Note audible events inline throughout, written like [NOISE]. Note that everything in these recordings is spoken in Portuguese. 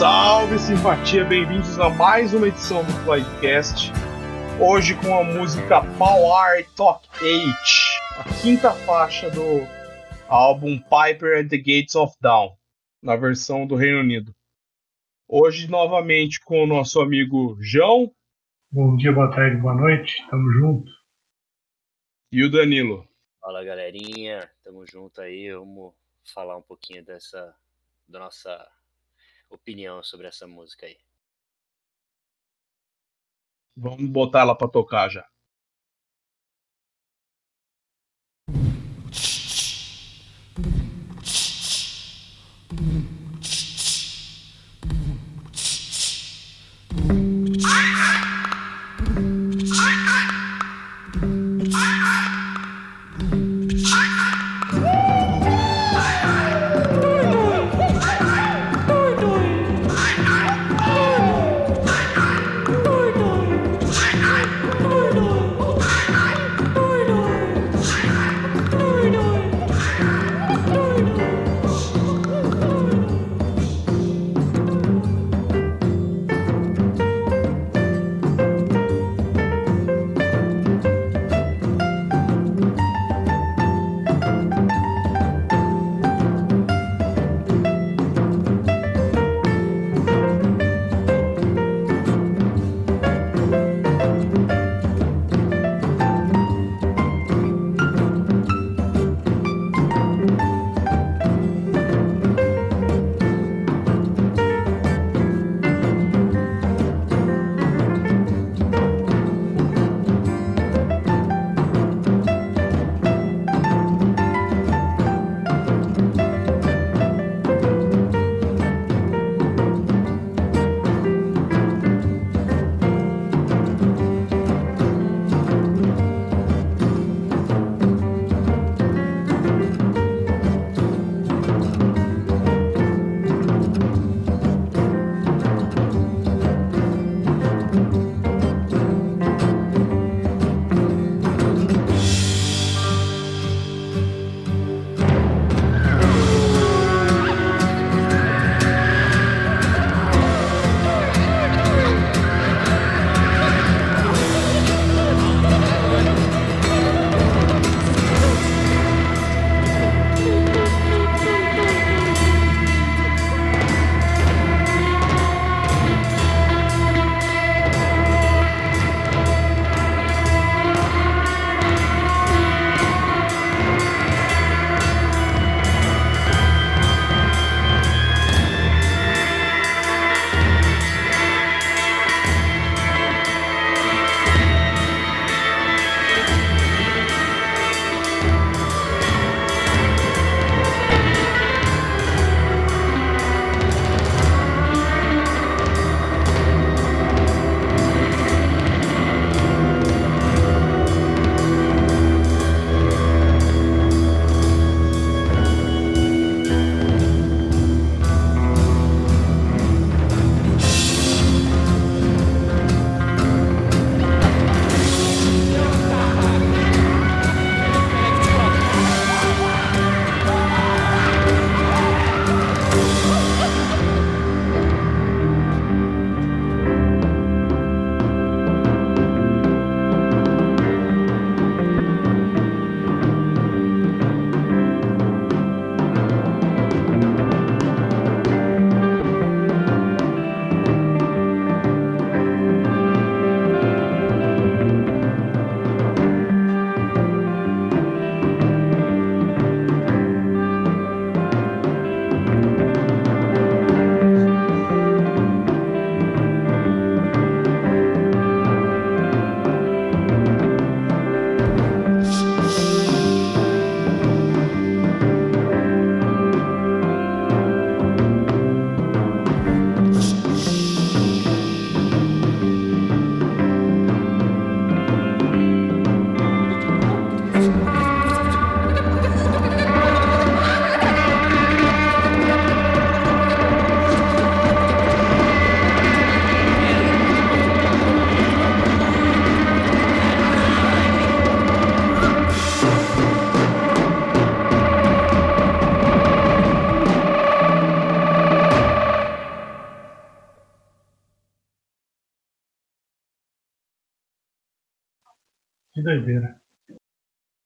Salve simpatia, bem-vindos a mais uma edição do Flycast. Hoje com a música Power Talk 8, a quinta faixa do álbum Piper at the Gates of Dawn, na versão do Reino Unido. Hoje novamente com o nosso amigo João. Bom dia, boa tarde, boa noite, tamo junto. E o Danilo. Fala galerinha, tamo junto aí, vamos falar um pouquinho dessa da nossa opinião sobre essa música aí. Vamos botar ela para tocar já. Doideira.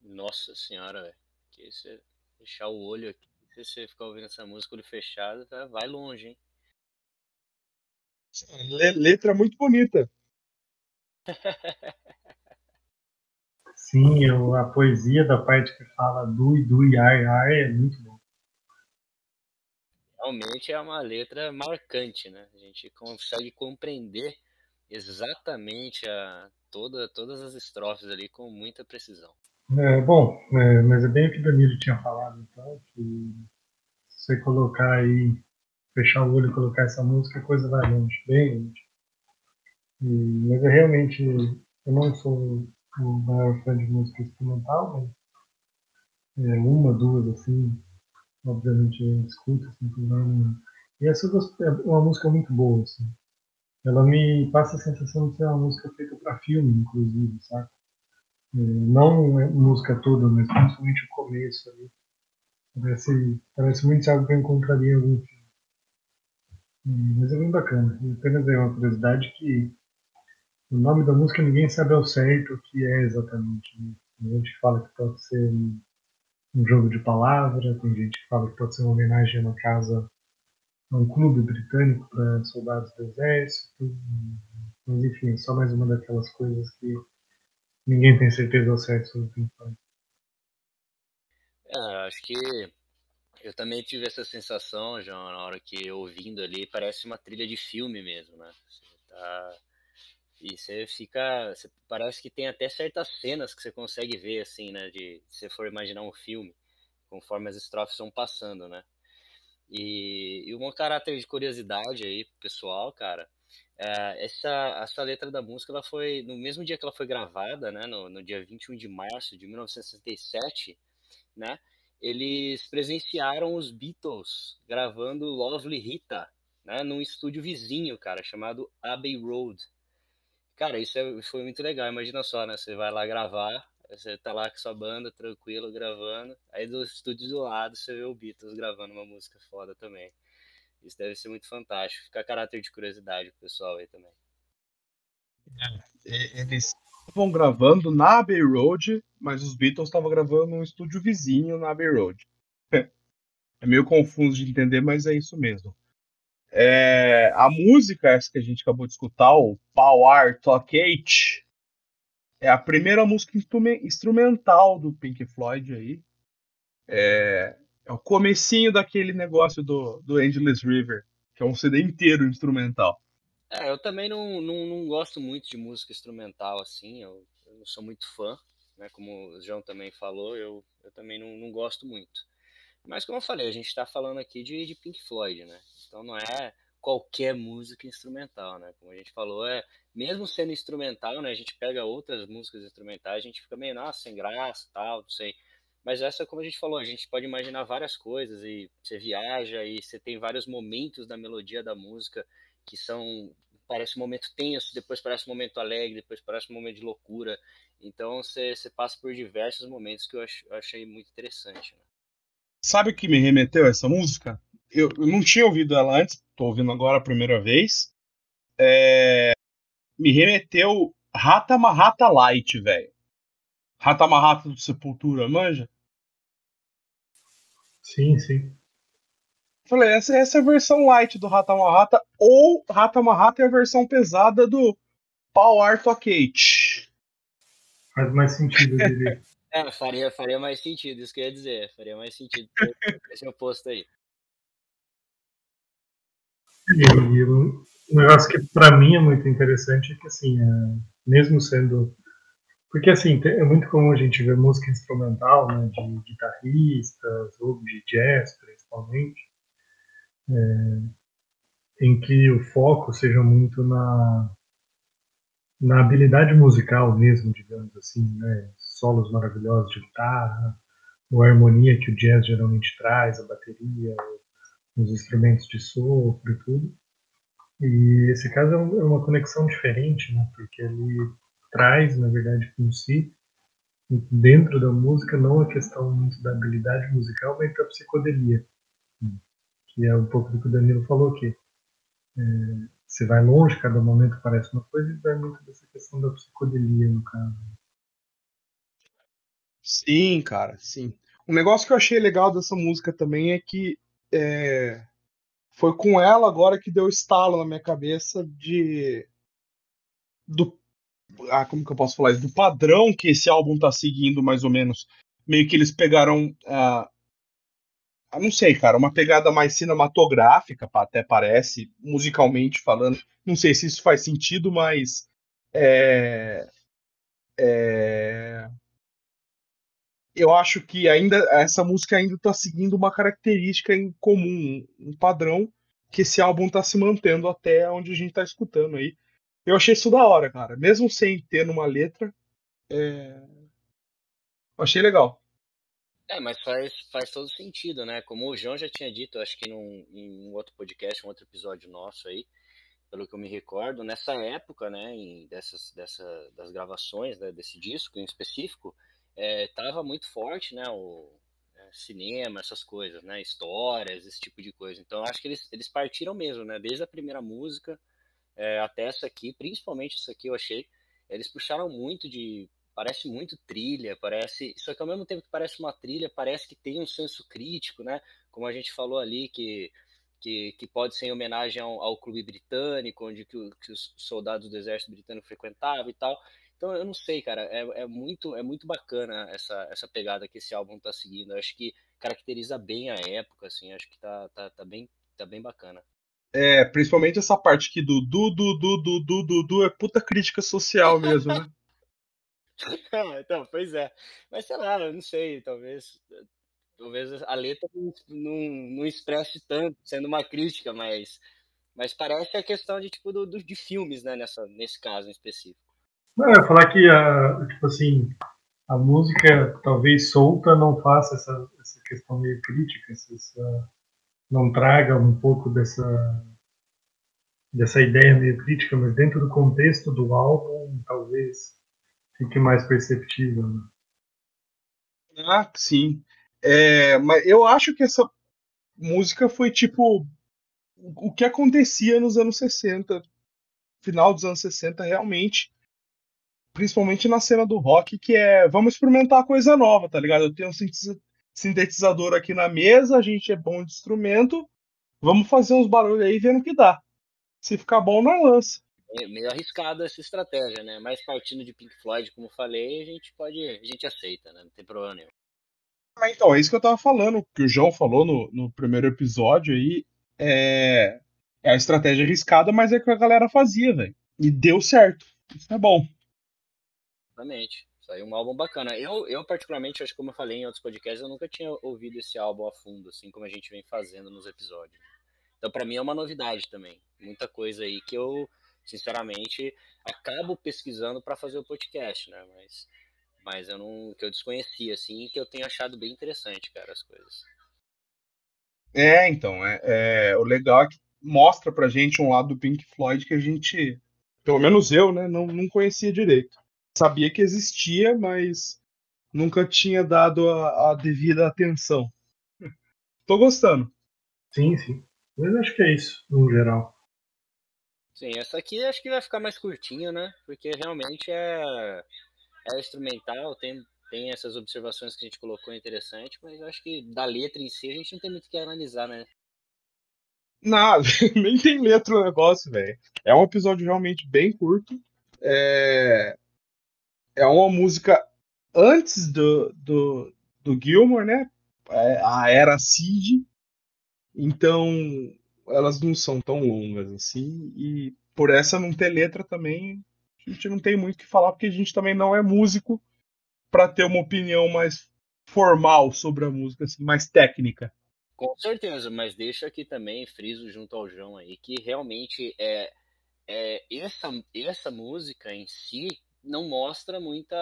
Nossa senhora, velho. Que você fechar o olho aqui, se você ficar ouvindo essa música olho fechado, tá, vai longe, hein? Letra muito bonita. [LAUGHS] Sim, eu, a poesia da parte que fala do e do e ar, ar é muito bom. Realmente é uma letra marcante, né? A gente consegue compreender exatamente a, toda, todas as estrofes ali com muita precisão. É, bom, é, mas é bem o que o Danilo tinha falado, então, que se você colocar aí, fechar o olho e colocar essa música, a coisa vai longe, bem longe. E, mas eu realmente, eu não sou o maior fã de música instrumental, mas é, uma, duas, assim, obviamente eu escuto, assim, não... E essa é uma música muito boa, assim. Ela me passa a sensação de ser uma música feita para filme, inclusive, sabe? É, não a música toda, mas principalmente o começo ali. Parece, parece muito algo que eu encontraria em algum filme. É, mas é bem bacana. E apenas é uma curiosidade que o nome da música ninguém sabe ao certo o que é exatamente. Né? Tem gente que fala que pode ser um, jogo de palavra, tem gente que fala que pode ser uma homenagem a uma casa um clube britânico para soldados do exército. Mas enfim, é só mais uma daquelas coisas que ninguém tem certeza ao certo sobre o Pink Floyd. É, acho que eu também tive essa sensação, João, na hora que ouvindo ali, parece uma trilha de filme mesmo, né? Você tá... E você fica. Você, parece que tem até certas cenas que você consegue ver, assim, né? De se for imaginar um filme, conforme as estrofes vão passando, né? E, e um caráter de curiosidade aí, pessoal, cara. É, essa, essa letra da música ela foi no mesmo dia que ela foi gravada, né, no, no dia 21 de março de 1967, né, eles presenciaram os Beatles gravando Lovely Rita, né, num estúdio vizinho, cara, chamado Abbey Road. Cara, isso é, foi muito legal, imagina só, né, você vai lá gravar, você tá lá com sua banda, tranquilo, gravando. Aí do estúdio do lado você vê o Beatles gravando uma música foda também. Isso deve ser muito fantástico. Fica a caráter de curiosidade pro pessoal aí também. É, eles estavam gravando na Abbey Road, mas os Beatles estavam gravando num estúdio vizinho na Abbey Road. [LAUGHS] É meio confuso de entender, mas é isso mesmo. É, a música, essa que a gente acabou de escutar, o Power Talk 8, é a primeira música instrumental do Pink Floyd aí. É, é o comecinho daquele negócio do, do Endless River, que é um CD inteiro instrumental. É, eu também não, não, não gosto muito de música instrumental assim, eu, eu não sou muito fã, né? Como o João também falou, eu, eu também não, não gosto muito. Mas como eu falei, a gente está falando aqui de, de Pink Floyd, né? Então não é qualquer música instrumental, né? Como a gente falou, é mesmo sendo instrumental, né? A gente pega outras músicas instrumentais, a gente fica meio, nossa, sem graça, tal, não sei. Mas essa, como a gente falou, a gente pode imaginar várias coisas e você viaja e você tem vários momentos da melodia da música que são parece um momento tenso, depois parece um momento alegre, depois parece um momento de loucura. Então você, você passa por diversos momentos que eu, ach, eu achei muito interessante. Né? Sabe o que me remeteu a essa música? Eu, eu não tinha ouvido ela antes, tô ouvindo agora a primeira vez. É, me remeteu Rata Marrata Light, velho. Rata Marrata do Sepultura, manja? Sim, sim. Falei, essa, essa é a versão light do Rata Marrata, ou Rata Marrata é a versão pesada do Power Toquete. Faz mais sentido, dele. [LAUGHS] é, faria, faria mais sentido, isso que eu ia dizer. Faria mais sentido esse oposto aí. E um negócio que para mim é muito interessante é que, assim, é, mesmo sendo. Porque, assim, é muito comum a gente ver música instrumental, né, de guitarristas ou de jazz, principalmente, é, em que o foco seja muito na, na habilidade musical mesmo, digamos assim, né, solos maravilhosos de guitarra, ou a harmonia que o jazz geralmente traz, a bateria, nos instrumentos de sopro e tudo. E esse caso é, é uma conexão diferente, né? Porque ele traz, na verdade, consigo, dentro da música, não a questão muito da habilidade musical, mas da psicodelia. Que é um pouco do que o Danilo falou aqui. É, você vai longe, cada momento parece uma coisa, e vai muito dessa questão da psicodelia, no caso. Sim, cara, sim. Um negócio que eu achei legal dessa música também é que é, foi com ela agora que deu estalo na minha cabeça de do ah, como que eu posso falar isso? do padrão que esse álbum tá seguindo mais ou menos. Meio que eles pegaram ah, não sei, cara, uma pegada mais cinematográfica, até parece, musicalmente falando. Não sei se isso faz sentido, mas é, é, eu acho que ainda essa música ainda está seguindo uma característica em comum, um padrão que esse álbum está se mantendo até onde a gente está escutando aí. Eu achei isso da hora, cara. Mesmo sem ter numa letra, é... achei legal. É, mas faz, faz todo sentido, né? Como o João já tinha dito, acho que num, em um outro podcast, um outro episódio nosso aí, pelo que eu me recordo, nessa época, né, em, dessas, dessa, das gravações né, desse disco em específico, é, tava muito forte, né, o é, cinema, essas coisas, né, histórias, esse tipo de coisa. Então acho que eles, eles partiram mesmo, né, desde a primeira música é, até essa aqui, principalmente essa aqui eu achei, eles puxaram muito de parece muito trilha, parece. Só que ao mesmo tempo que parece uma trilha, parece que tem um senso crítico, né? Como a gente falou ali, que, que, que pode ser em homenagem ao, ao clube britânico, onde que, que, os soldados do exército britânico frequentavam e tal. Então eu não sei, cara, é, é, muito, é muito bacana essa, essa pegada que esse álbum tá seguindo. Eu acho que caracteriza bem a época, assim, acho que tá, tá, tá, bem, tá bem bacana. É, principalmente essa parte aqui do du, du, du, du, du, du, du é puta crítica social mesmo, né? [LAUGHS] então, pois é. Mas sei lá, eu não sei, talvez. Talvez a letra não, não expresse tanto, sendo uma crítica, mas, mas parece a questão de, tipo, do, do de filmes, né, nessa, nesse caso em específico. Não, eu ia falar que, a, tipo assim, a música, talvez solta, não faça essa, essa questão meio crítica, essa, não traga um pouco dessa, dessa ideia meio crítica, mas dentro do contexto do álbum, talvez fique mais perceptível. Né? Ah, sim. É, mas eu acho que essa música foi tipo o que acontecia nos anos 60, final dos anos 60, realmente. Principalmente na cena do rock, que é vamos experimentar coisa nova, tá ligado? Eu tenho um sintetizador aqui na mesa, a gente é bom de instrumento, vamos fazer uns barulhos aí vendo o que dá. Se ficar bom, nós lança meio arriscada essa estratégia, né? Mas partindo de Pink Floyd, como falei, a gente pode, a gente aceita, né? Não tem problema nenhum. Então, é isso que eu tava falando, que o João falou no, no primeiro episódio aí, é, é a estratégia arriscada, mas é que a galera fazia, velho. E deu certo. Isso é bom. Exatamente. Saiu um álbum bacana. Eu, eu, particularmente, acho que como eu falei em outros podcasts, eu nunca tinha ouvido esse álbum a fundo, assim como a gente vem fazendo nos episódios. Então, para mim, é uma novidade também. Muita coisa aí que eu sinceramente, acabo pesquisando para fazer o podcast, né? Mas, mas eu não, que eu desconhecia, assim, que eu tenho achado bem interessante, cara, as coisas. É, então, é, é, o legal é que mostra pra gente um lado do Pink Floyd que a gente, pelo menos eu, né, não, não conhecia direito. Sabia que existia, mas nunca tinha dado a, a devida atenção. [LAUGHS] Tô gostando. Sim, sim. Mas acho que é isso, no geral. Sim, essa aqui acho que vai ficar mais curtinha, né? Porque realmente é, é instrumental, tem, tem essas observações que a gente colocou interessante, mas acho que da letra em si a gente não tem muito que analisar, né? Nada, [LAUGHS] nem tem letra o negócio, velho. É um episódio realmente bem curto. É, é uma música antes do, do, do Gilmore, né? É a era Cid. Então, elas não são tão longas assim, e por essa não ter letra também, a gente não tem muito o que falar, porque a gente também não é músico para ter uma opinião mais formal sobre a música, assim, mais técnica. Com certeza, mas deixa aqui também, friso junto ao João aí, que realmente é, é essa, essa música em si não mostra muita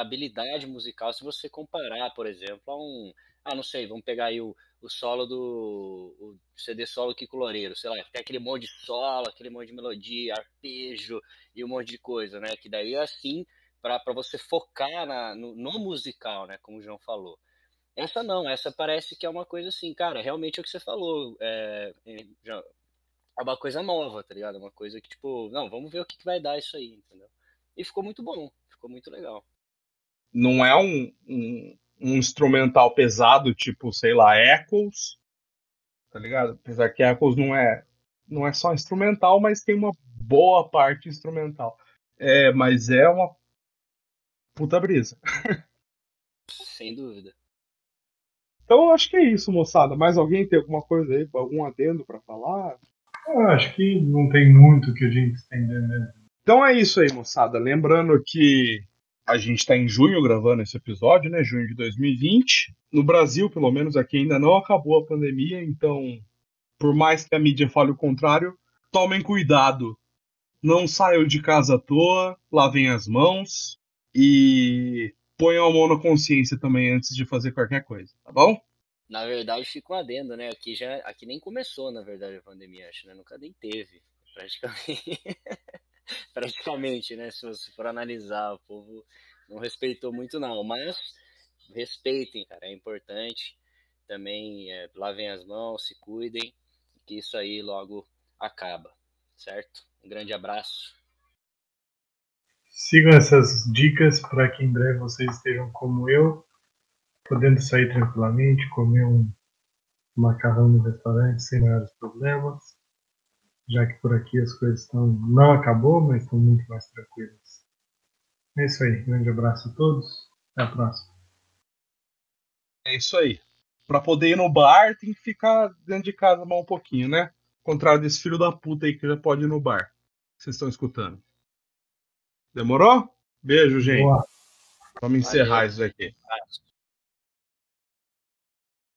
habilidade musical se você comparar, por exemplo, a um. Ah, não sei, vamos pegar aí o, o solo do o CD solo Kiko Loureiro, sei lá, tem aquele monte de solo, aquele monte de melodia, arpejo e um monte de coisa, né? Que daí é assim para você focar na, no, no, musical, né? Como o João falou. Essa não, essa parece que é uma coisa assim, cara, realmente é o que você falou, é, é, é uma coisa nova, tá ligado? Uma coisa que, tipo, não, vamos ver o que, que vai dar isso aí, entendeu? E ficou muito bom, ficou muito legal. não é um, um, um instrumental pesado, tipo, sei lá, Echoes, tá ligado? Apesar que Echoes não é, não é só instrumental, mas tem uma boa parte instrumental. É, mas é uma puta brisa. [LAUGHS] Sem dúvida. Então eu acho que é isso, moçada. Mais alguém tem alguma coisa aí, algum adendo para falar? Eu acho que não tem muito que a gente estender mesmo. Então é isso aí, moçada. Lembrando que a gente está em junho gravando esse episódio, né? Junho de 2020. No Brasil, pelo menos aqui, ainda não acabou a pandemia, então, por mais que a mídia fale o contrário, tomem cuidado. Não saiam de casa à toa, lavem as mãos e ponham a mão na consciência também antes de fazer qualquer coisa, tá bom? Na verdade, fica um adendo, né? Aqui já aqui nem começou, na verdade, a pandemia, acho, né? Nunca nem teve, praticamente. [LAUGHS] [LAUGHS] praticamente, né? Se você for analisar, o povo não respeitou muito não, mas respeitem, cara, é importante. Também é, lavem as mãos, se cuidem, que isso aí logo acaba, certo? Um grande abraço. Sigam essas dicas para que em breve vocês estejam como eu, podendo sair tranquilamente, comer um macarrão no restaurante sem maiores problemas, já que por aqui as coisas estão não acabou, mas estão muito mais tranquilas. É isso aí, grande abraço a todos, até a próxima. É isso aí. Para poder ir no bar, tem que ficar dentro de casa mais um pouquinho, né? Ao contrário desse filho da puta aí que já pode ir no bar. Vocês estão escutando. Demorou? Beijo, gente. Boa. Vamos encerrar Valeu. isso aqui.